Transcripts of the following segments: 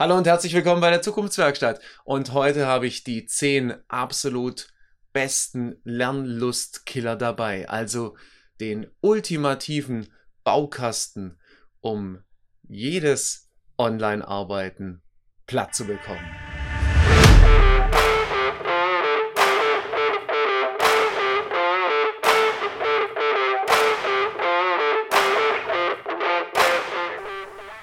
Hallo und herzlich willkommen bei der Zukunftswerkstatt. Und heute habe ich die zehn absolut besten Lernlustkiller dabei. Also den ultimativen Baukasten, um jedes Online-Arbeiten platt zu bekommen.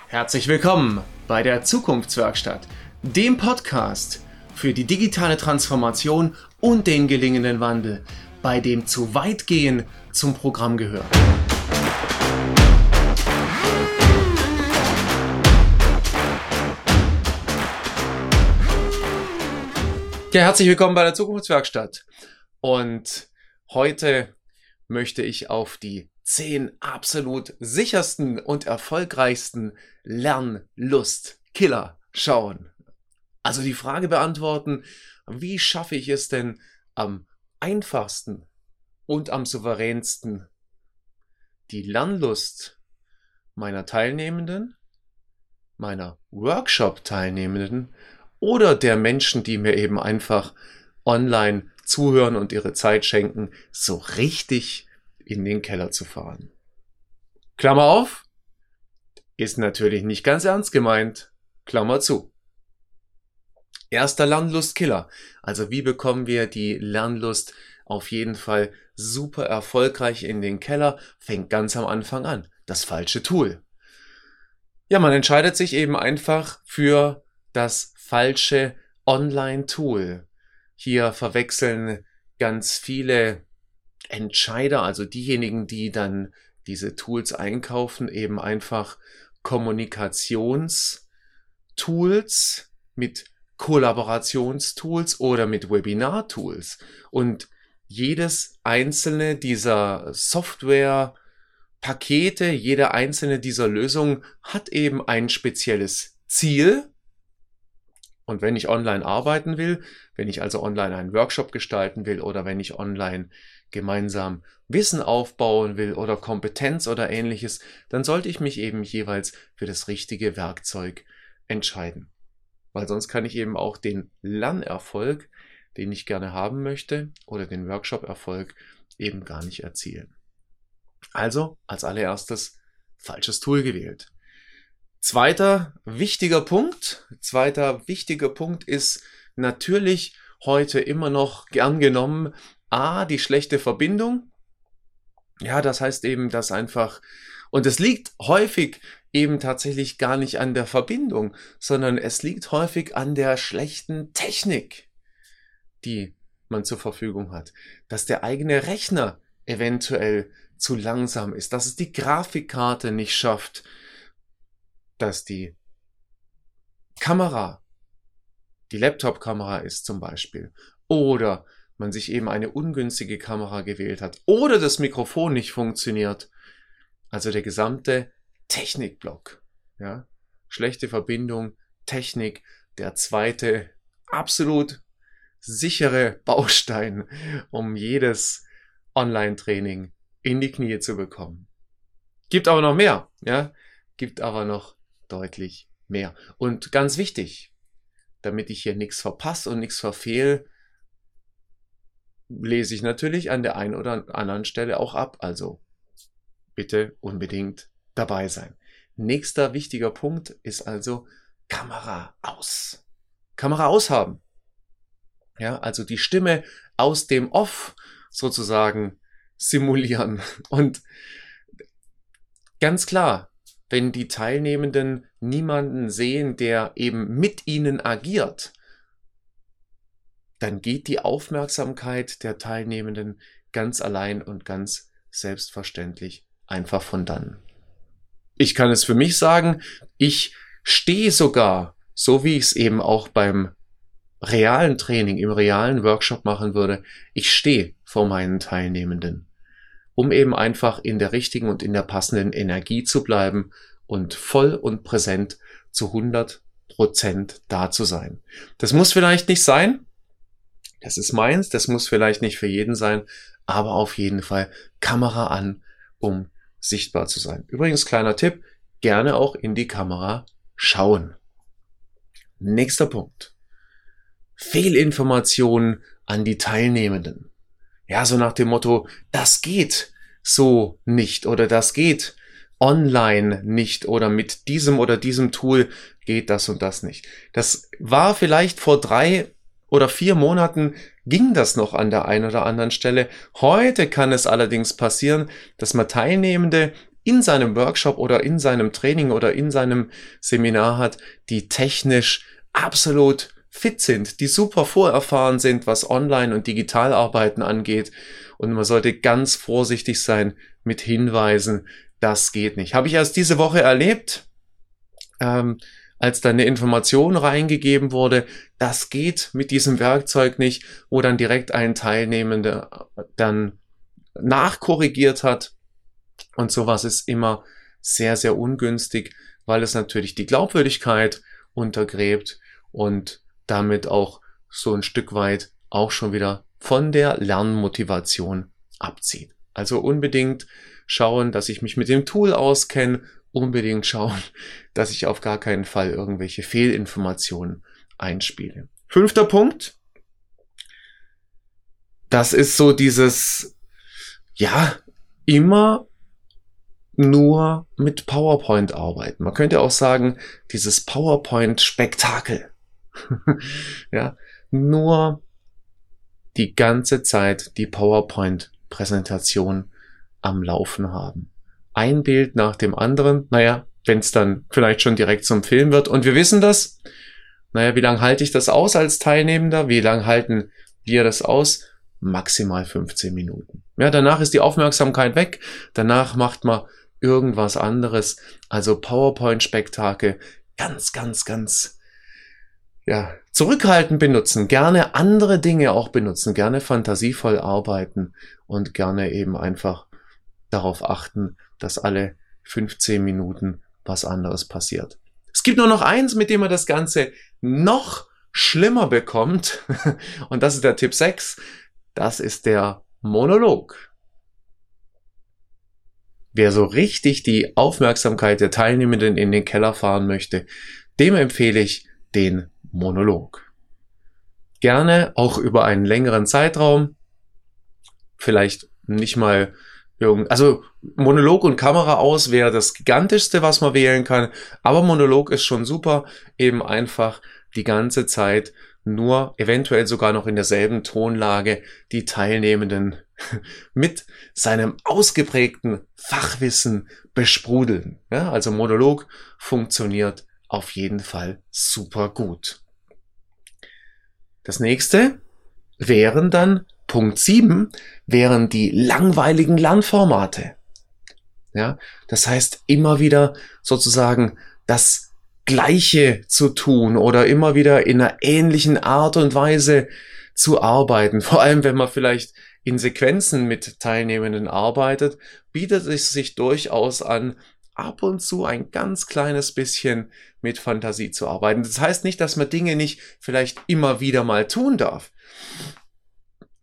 Herzlich willkommen bei der Zukunftswerkstatt, dem Podcast für die digitale Transformation und den gelingenden Wandel, bei dem zu weit gehen zum Programm gehört. Ja, herzlich willkommen bei der Zukunftswerkstatt. Und heute möchte ich auf die zehn absolut sichersten und erfolgreichsten Lernlust-Killer schauen. Also die Frage beantworten, wie schaffe ich es denn am einfachsten und am souveränsten die Lernlust meiner Teilnehmenden, meiner Workshop-Teilnehmenden oder der Menschen, die mir eben einfach online zuhören und ihre Zeit schenken, so richtig in den Keller zu fahren. Klammer auf, ist natürlich nicht ganz ernst gemeint. Klammer zu. Erster Lernlustkiller. Also wie bekommen wir die Lernlust auf jeden Fall super erfolgreich in den Keller? Fängt ganz am Anfang an. Das falsche Tool. Ja, man entscheidet sich eben einfach für das falsche Online-Tool. Hier verwechseln ganz viele Entscheider, also diejenigen, die dann diese Tools einkaufen, eben einfach Kommunikationstools mit Kollaborationstools oder mit Webinar-Tools. Und jedes einzelne dieser Software-Pakete, jede einzelne dieser Lösungen hat eben ein spezielles Ziel. Und wenn ich online arbeiten will, wenn ich also online einen Workshop gestalten will oder wenn ich online gemeinsam Wissen aufbauen will oder Kompetenz oder ähnliches, dann sollte ich mich eben jeweils für das richtige Werkzeug entscheiden. Weil sonst kann ich eben auch den Lernerfolg, den ich gerne haben möchte, oder den Workshop-Erfolg eben gar nicht erzielen. Also als allererstes falsches Tool gewählt. Zweiter wichtiger Punkt, zweiter wichtiger Punkt ist natürlich heute immer noch gern genommen A, die schlechte Verbindung. Ja, das heißt eben, dass einfach, und es liegt häufig eben tatsächlich gar nicht an der Verbindung, sondern es liegt häufig an der schlechten Technik, die man zur Verfügung hat. Dass der eigene Rechner eventuell zu langsam ist, dass es die Grafikkarte nicht schafft, dass die Kamera, die Laptop-Kamera ist zum Beispiel, oder man sich eben eine ungünstige Kamera gewählt hat oder das Mikrofon nicht funktioniert. Also der gesamte Technikblock. Ja? Schlechte Verbindung, Technik, der zweite absolut sichere Baustein, um jedes Online-Training in die Knie zu bekommen. Gibt aber noch mehr, ja? Gibt aber noch deutlich mehr. Und ganz wichtig, damit ich hier nichts verpasse und nichts verfehle, lese ich natürlich an der einen oder anderen Stelle auch ab. Also bitte unbedingt dabei sein. Nächster wichtiger Punkt ist also Kamera aus. Kamera aushaben. Ja, also die Stimme aus dem Off sozusagen simulieren. Und ganz klar, wenn die Teilnehmenden niemanden sehen, der eben mit ihnen agiert, dann geht die Aufmerksamkeit der Teilnehmenden ganz allein und ganz selbstverständlich einfach von dann. Ich kann es für mich sagen, ich stehe sogar, so wie ich es eben auch beim realen Training, im realen Workshop machen würde, ich stehe vor meinen Teilnehmenden, um eben einfach in der richtigen und in der passenden Energie zu bleiben und voll und präsent zu 100 Prozent da zu sein. Das muss vielleicht nicht sein, das ist meins, das muss vielleicht nicht für jeden sein, aber auf jeden Fall Kamera an, um sichtbar zu sein. Übrigens kleiner Tipp, gerne auch in die Kamera schauen. Nächster Punkt. Fehlinformationen an die Teilnehmenden. Ja, so nach dem Motto, das geht so nicht oder das geht online nicht oder mit diesem oder diesem Tool geht das und das nicht. Das war vielleicht vor drei oder vier Monaten ging das noch an der einen oder anderen Stelle. Heute kann es allerdings passieren, dass man Teilnehmende in seinem Workshop oder in seinem Training oder in seinem Seminar hat, die technisch absolut fit sind, die super vorerfahren sind, was Online- und Digitalarbeiten angeht. Und man sollte ganz vorsichtig sein mit Hinweisen, das geht nicht. Habe ich erst diese Woche erlebt, ähm, als dann eine Information reingegeben wurde, das geht mit diesem Werkzeug nicht, wo dann direkt ein Teilnehmender dann nachkorrigiert hat. Und sowas ist immer sehr, sehr ungünstig, weil es natürlich die Glaubwürdigkeit untergräbt und damit auch so ein Stück weit auch schon wieder von der Lernmotivation abzieht. Also unbedingt schauen, dass ich mich mit dem Tool auskenne, unbedingt schauen, dass ich auf gar keinen Fall irgendwelche Fehlinformationen einspiele. Fünfter Punkt. Das ist so dieses, ja, immer nur mit PowerPoint arbeiten. Man könnte auch sagen, dieses PowerPoint-Spektakel. ja, nur die ganze Zeit die PowerPoint-Präsentation am Laufen haben. Ein Bild nach dem anderen, naja, wenn es dann vielleicht schon direkt zum Film wird. Und wir wissen das. Naja, wie lange halte ich das aus als Teilnehmender? Wie lange halten wir das aus? Maximal 15 Minuten. Ja, danach ist die Aufmerksamkeit weg. Danach macht man irgendwas anderes. Also PowerPoint-Spektakel ganz, ganz, ganz ja, zurückhaltend benutzen, gerne andere Dinge auch benutzen, gerne fantasievoll arbeiten und gerne eben einfach darauf achten, dass alle 15 Minuten was anderes passiert. Es gibt nur noch eins, mit dem man das Ganze noch schlimmer bekommt. Und das ist der Tipp 6. Das ist der Monolog. Wer so richtig die Aufmerksamkeit der Teilnehmenden in den Keller fahren möchte, dem empfehle ich den Monolog. Gerne auch über einen längeren Zeitraum, vielleicht nicht mal also Monolog und Kamera aus wäre das gigantischste, was man wählen kann, aber Monolog ist schon super, eben einfach die ganze Zeit nur eventuell sogar noch in derselben Tonlage die Teilnehmenden mit seinem ausgeprägten Fachwissen besprudeln. Ja, also Monolog funktioniert auf jeden Fall super gut. Das nächste wären dann Punkt 7 wären die langweiligen Lernformate. Ja, das heißt immer wieder sozusagen das Gleiche zu tun oder immer wieder in einer ähnlichen Art und Weise zu arbeiten. Vor allem, wenn man vielleicht in Sequenzen mit Teilnehmenden arbeitet, bietet es sich durchaus an, ab und zu ein ganz kleines bisschen mit Fantasie zu arbeiten. Das heißt nicht, dass man Dinge nicht vielleicht immer wieder mal tun darf.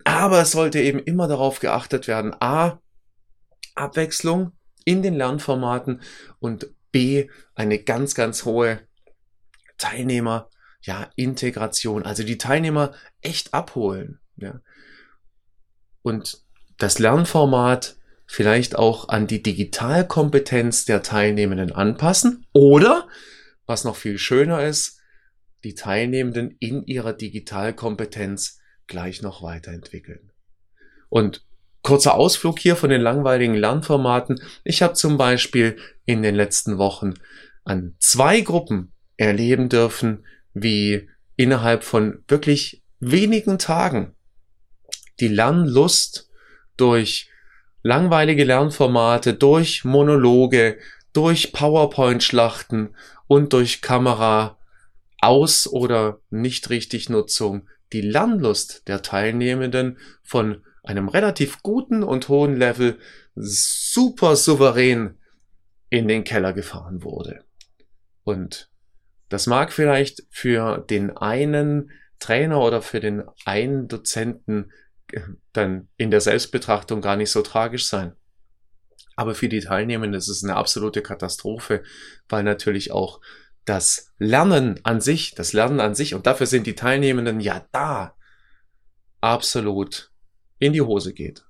Aber es sollte eben immer darauf geachtet werden, a, Abwechslung in den Lernformaten und b, eine ganz, ganz hohe Teilnehmer, ja, Integration, also die Teilnehmer echt abholen, ja. Und das Lernformat vielleicht auch an die Digitalkompetenz der Teilnehmenden anpassen oder, was noch viel schöner ist, die Teilnehmenden in ihrer Digitalkompetenz gleich noch weiterentwickeln. Und kurzer Ausflug hier von den langweiligen Lernformaten. Ich habe zum Beispiel in den letzten Wochen an zwei Gruppen erleben dürfen, wie innerhalb von wirklich wenigen Tagen die Lernlust durch langweilige Lernformate, durch Monologe, durch PowerPoint-Schlachten und durch Kamera aus oder nicht richtig Nutzung die Lernlust der Teilnehmenden von einem relativ guten und hohen Level super souverän in den Keller gefahren wurde. Und das mag vielleicht für den einen Trainer oder für den einen Dozenten dann in der Selbstbetrachtung gar nicht so tragisch sein. Aber für die Teilnehmenden ist es eine absolute Katastrophe, weil natürlich auch das Lernen an sich, das Lernen an sich, und dafür sind die Teilnehmenden ja da, absolut in die Hose geht.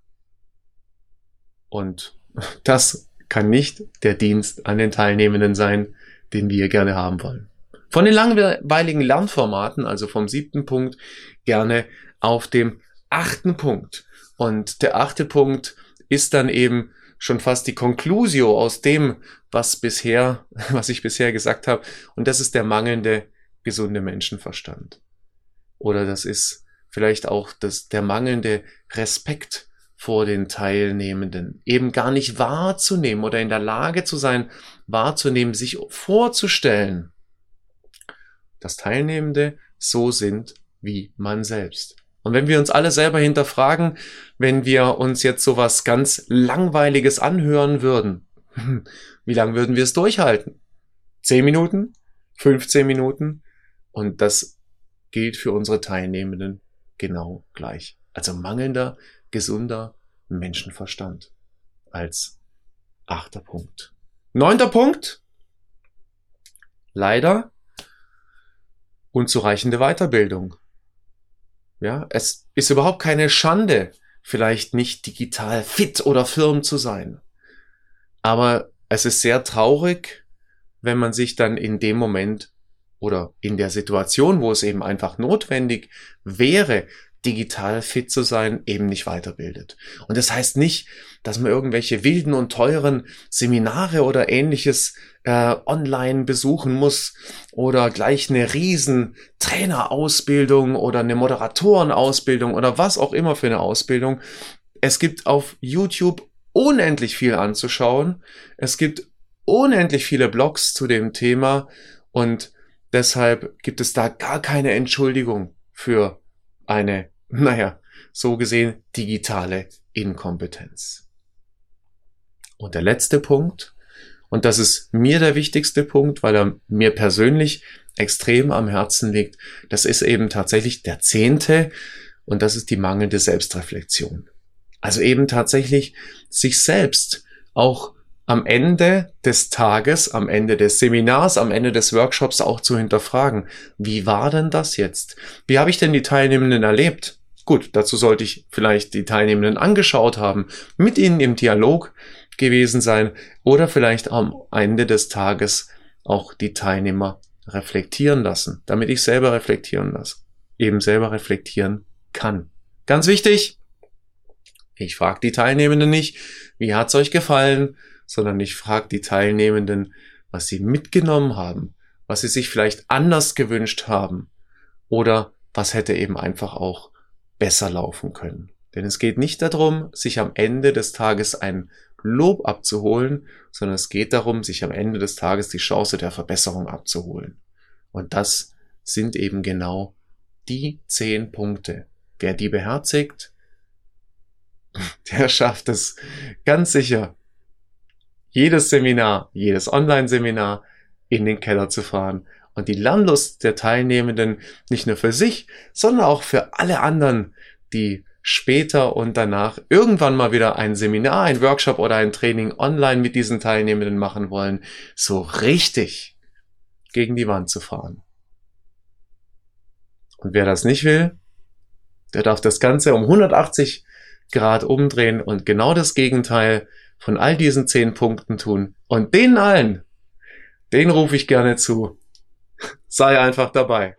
Und das kann nicht der Dienst an den Teilnehmenden sein, den wir gerne haben wollen. Von den langweiligen Lernformaten, also vom siebten Punkt, gerne auf dem achten Punkt. Und der achte Punkt ist dann eben schon fast die Conclusio aus dem, was bisher, was ich bisher gesagt habe. Und das ist der mangelnde gesunde Menschenverstand. Oder das ist vielleicht auch das, der mangelnde Respekt vor den Teilnehmenden, eben gar nicht wahrzunehmen oder in der Lage zu sein, wahrzunehmen, sich vorzustellen, dass Teilnehmende so sind wie man selbst. Und wenn wir uns alle selber hinterfragen, wenn wir uns jetzt sowas ganz Langweiliges anhören würden, wie lange würden wir es durchhalten? Zehn Minuten? 15 Minuten? Und das gilt für unsere Teilnehmenden genau gleich. Also mangelnder, gesunder Menschenverstand als achter Punkt. Neunter Punkt. Leider unzureichende Weiterbildung. Ja, es ist überhaupt keine Schande, vielleicht nicht digital fit oder firm zu sein. Aber es ist sehr traurig, wenn man sich dann in dem Moment oder in der Situation, wo es eben einfach notwendig wäre, digital fit zu sein, eben nicht weiterbildet. Und das heißt nicht, dass man irgendwelche wilden und teuren Seminare oder ähnliches äh, online besuchen muss oder gleich eine riesen Trainerausbildung oder eine Moderatorenausbildung oder was auch immer für eine Ausbildung. Es gibt auf YouTube unendlich viel anzuschauen. Es gibt unendlich viele Blogs zu dem Thema und deshalb gibt es da gar keine Entschuldigung für eine naja, so gesehen digitale Inkompetenz. Und der letzte Punkt, und das ist mir der wichtigste Punkt, weil er mir persönlich extrem am Herzen liegt, das ist eben tatsächlich der zehnte, und das ist die mangelnde Selbstreflexion. Also eben tatsächlich sich selbst auch am Ende des Tages, am Ende des Seminars, am Ende des Workshops auch zu hinterfragen. Wie war denn das jetzt? Wie habe ich denn die Teilnehmenden erlebt? Gut, dazu sollte ich vielleicht die Teilnehmenden angeschaut haben, mit ihnen im Dialog gewesen sein oder vielleicht am Ende des Tages auch die Teilnehmer reflektieren lassen, damit ich selber reflektieren lasse, eben selber reflektieren kann. Ganz wichtig, ich frage die Teilnehmenden nicht, wie hat's euch gefallen, sondern ich frage die Teilnehmenden, was sie mitgenommen haben, was sie sich vielleicht anders gewünscht haben oder was hätte eben einfach auch besser laufen können. Denn es geht nicht darum, sich am Ende des Tages ein Lob abzuholen, sondern es geht darum, sich am Ende des Tages die Chance der Verbesserung abzuholen. Und das sind eben genau die zehn Punkte. Wer die beherzigt, der schafft es ganz sicher, jedes Seminar, jedes Online-Seminar in den Keller zu fahren und die Lernlust der Teilnehmenden nicht nur für sich, sondern auch für alle anderen, die später und danach irgendwann mal wieder ein Seminar, ein Workshop oder ein Training online mit diesen Teilnehmenden machen wollen, so richtig gegen die Wand zu fahren. Und wer das nicht will, der darf das Ganze um 180 Grad umdrehen und genau das Gegenteil von all diesen zehn Punkten tun. Und denen allen, den rufe ich gerne zu sei einfach dabei.